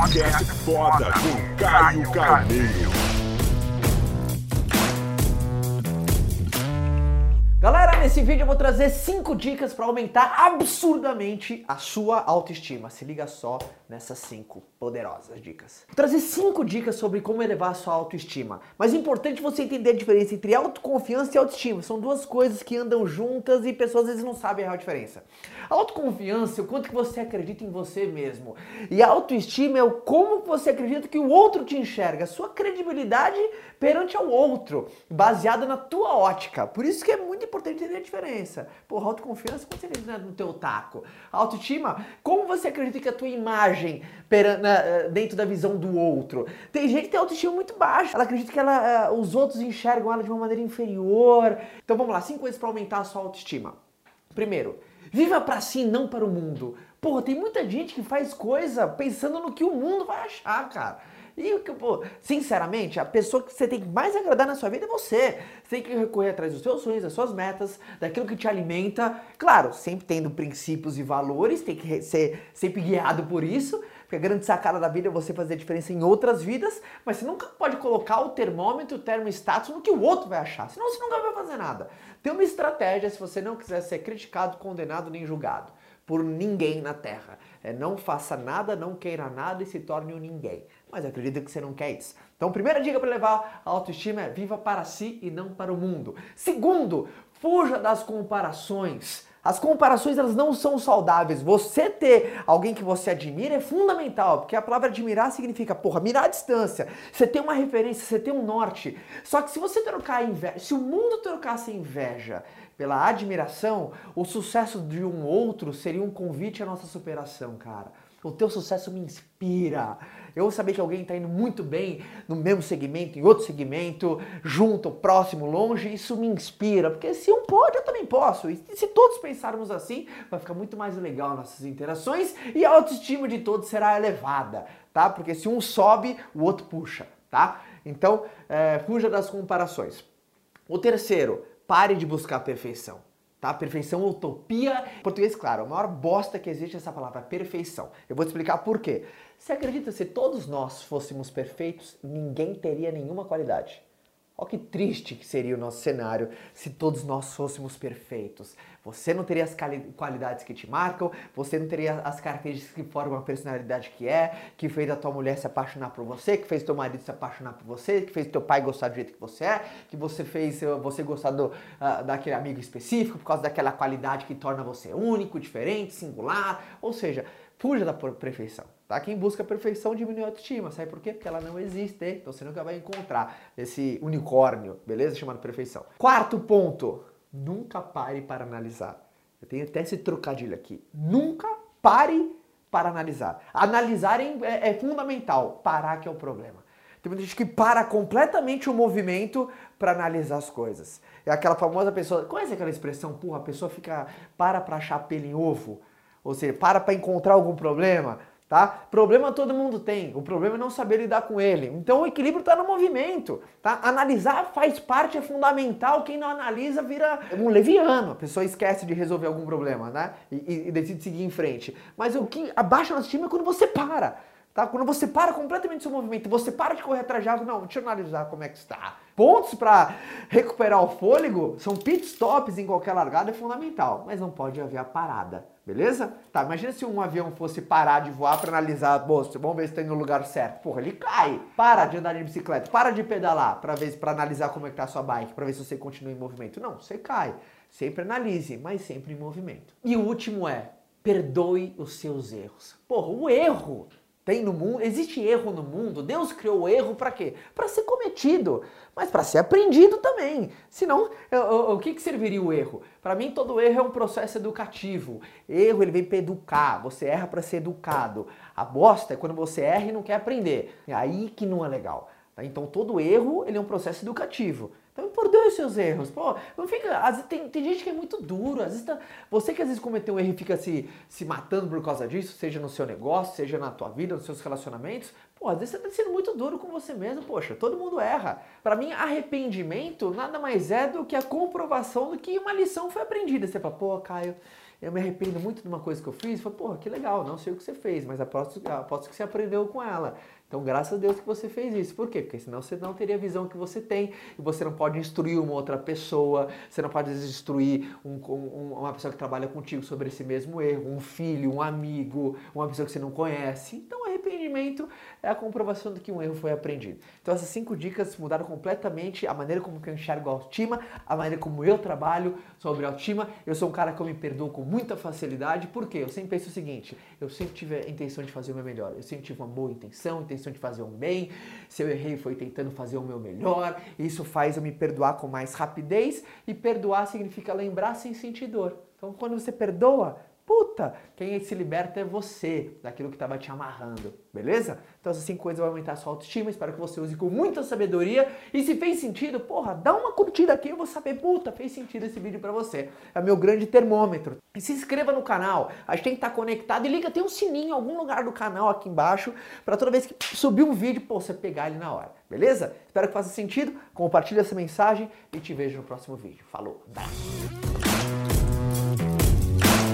Podcast foda com Caio Carneiro. Nesse vídeo eu vou trazer 5 dicas para aumentar absurdamente a sua autoestima. Se liga só nessas 5 poderosas dicas. Vou trazer 5 dicas sobre como elevar a sua autoestima. Mas é importante você entender a diferença entre autoconfiança e autoestima. São duas coisas que andam juntas e pessoas às vezes não sabem a real diferença. Autoconfiança é o quanto que você acredita em você mesmo. E autoestima é o como você acredita que o outro te enxerga, a sua credibilidade perante ao outro, baseada na tua ótica. Por isso que é muito importante entender a diferença. Porra, autoconfiança, como você acredita no teu taco? Autoestima, como você acredita que a tua imagem dentro da visão do outro? Tem gente que tem autoestima muito baixa. Ela acredita que ela, eh, os outros enxergam ela de uma maneira inferior. Então vamos lá, cinco coisas para aumentar a sua autoestima. Primeiro, Viva para si, não para o mundo. Porra, tem muita gente que faz coisa pensando no que o mundo vai achar, cara. E, pô, sinceramente, a pessoa que você tem que mais agradar na sua vida é você. Você tem que recorrer atrás dos seus sonhos, das suas metas, daquilo que te alimenta. Claro, sempre tendo princípios e valores, tem que ser sempre guiado por isso. Porque a grande sacada da vida é você fazer diferença em outras vidas, mas você nunca pode colocar o termômetro, o termostatus no que o outro vai achar, senão você nunca vai fazer nada. Tem uma estratégia se você não quiser ser criticado, condenado nem julgado por ninguém na Terra. É não faça nada, não queira nada e se torne um ninguém. Mas acredita que você não quer isso. Então, primeira dica para levar a autoestima é viva para si e não para o mundo. Segundo, fuja das comparações. As comparações elas não são saudáveis. Você ter alguém que você admira é fundamental, porque a palavra admirar significa, porra, mirar a distância. Você tem uma referência, você tem um norte. Só que se você trocar inveja, se o mundo trocasse inveja pela admiração, o sucesso de um outro seria um convite à nossa superação, cara. O teu sucesso me inspira. Eu saber que alguém está indo muito bem no mesmo segmento, em outro segmento, junto, próximo, longe, isso me inspira. Porque se um pode, eu também posso. E se todos pensarmos assim, vai ficar muito mais legal nossas interações e a autoestima de todos será elevada, tá? Porque se um sobe, o outro puxa, tá? Então, é, fuja das comparações. O terceiro, pare de buscar a perfeição tá? Perfeição, utopia. Em português, claro, a maior bosta que existe é essa palavra, perfeição. Eu vou te explicar por quê. Você acredita se todos nós fôssemos perfeitos, ninguém teria nenhuma qualidade? Olha que triste que seria o nosso cenário se todos nós fôssemos perfeitos. Você não teria as qualidades que te marcam, você não teria as características que formam a personalidade que é, que fez a tua mulher se apaixonar por você, que fez teu marido se apaixonar por você, que fez teu pai gostar do jeito que você é, que você fez eh, você gostar do, uh, daquele amigo específico por causa daquela qualidade que torna você único, diferente, singular. Ou seja, fuja da perfeição. Tá? Quem busca perfeição diminui a autoestima. Sabe por quê? Porque ela não existe. Então você nunca vai encontrar esse unicórnio, beleza? Chamado perfeição. Quarto ponto. Nunca pare para analisar. Eu tenho até esse trocadilho aqui. Nunca pare para analisar. Analisar é, é, é fundamental. Parar que é o problema. Tem muita gente que para completamente o movimento para analisar as coisas. É aquela famosa pessoa. Conhece aquela expressão? Porra, a pessoa fica. para para achar pelo em ovo. Ou seja, para para encontrar algum problema tá? Problema todo mundo tem, o problema é não saber lidar com ele. Então o equilíbrio está no movimento, tá? Analisar faz parte, é fundamental. Quem não analisa vira um leviano. A pessoa esquece de resolver algum problema, né? E, e decide seguir em frente. Mas o que abaixa nosso time é quando você para. Tá? Quando você para completamente seu movimento, você para de correr atrás de algo, não, deixa eu analisar como é que está. Pontos para recuperar o fôlego são pit stops em qualquer largada é fundamental, mas não pode haver a parada, beleza? Tá, imagina se um avião fosse parar de voar para analisar, bolsa, vamos ver se está no lugar certo. Porra, ele cai. Para de andar de bicicleta, para de pedalar para ver para analisar como é que tá a sua bike, para ver se você continua em movimento. Não, você cai. Sempre analise, mas sempre em movimento. E o último é perdoe os seus erros. Porra, o erro tem no mundo, existe erro no mundo. Deus criou o erro para quê? Para ser cometido, mas para ser aprendido também. Senão, o, o que, que serviria o erro? Para mim, todo erro é um processo educativo. Erro ele vem para educar. Você erra para ser educado. A bosta é quando você erra e não quer aprender. É aí que não é legal. Tá? Então, todo erro ele é um processo educativo. Então perdoe os seus erros. Pô, não fica. Às, tem, tem gente que é muito duro. Às vezes tá, você que às vezes cometeu um erro e fica se, se matando por causa disso, seja no seu negócio, seja na tua vida, nos seus relacionamentos, Pô, às vezes você tá sendo muito duro com você mesmo, poxa, todo mundo erra. Para mim, arrependimento nada mais é do que a comprovação de que uma lição foi aprendida. Você fala, pô, Caio, eu me arrependo muito de uma coisa que eu fiz. Fala, pô, que legal, não sei o que você fez, mas aposto, aposto que você aprendeu com ela. Então, graças a Deus que você fez isso. Por quê? Porque senão você não teria a visão que você tem e você não pode instruir uma outra pessoa, você não pode instruir um, um, uma pessoa que trabalha contigo sobre esse mesmo erro, um filho, um amigo, uma pessoa que você não conhece. Então, arrependimento é a comprovação de que um erro foi aprendido. Então, essas cinco dicas mudaram completamente a maneira como eu enxergo a autoestima, a maneira como eu trabalho sobre a autoestima. Eu sou um cara que eu me perdoo com muita facilidade, porque eu sempre penso o seguinte: eu sempre tive a intenção de fazer o meu melhor, eu sempre tive uma boa intenção, intenção intenção de fazer um bem, se eu errei foi tentando fazer o meu melhor, isso faz eu me perdoar com mais rapidez e perdoar significa lembrar sem sentir dor. Então quando você perdoa, Puta, quem se liberta é você daquilo que estava te amarrando, beleza? Então essas cinco coisas vão aumentar a sua autoestima, espero que você use com muita sabedoria. E se fez sentido, porra, dá uma curtida aqui, eu vou saber, puta, fez sentido esse vídeo para você. É o meu grande termômetro. E se inscreva no canal, a gente tem que estar tá conectado e liga, tem um sininho em algum lugar do canal aqui embaixo, para toda vez que subir um vídeo, pô, você pegar ele na hora, beleza? Espero que faça sentido, compartilhe essa mensagem e te vejo no próximo vídeo. Falou,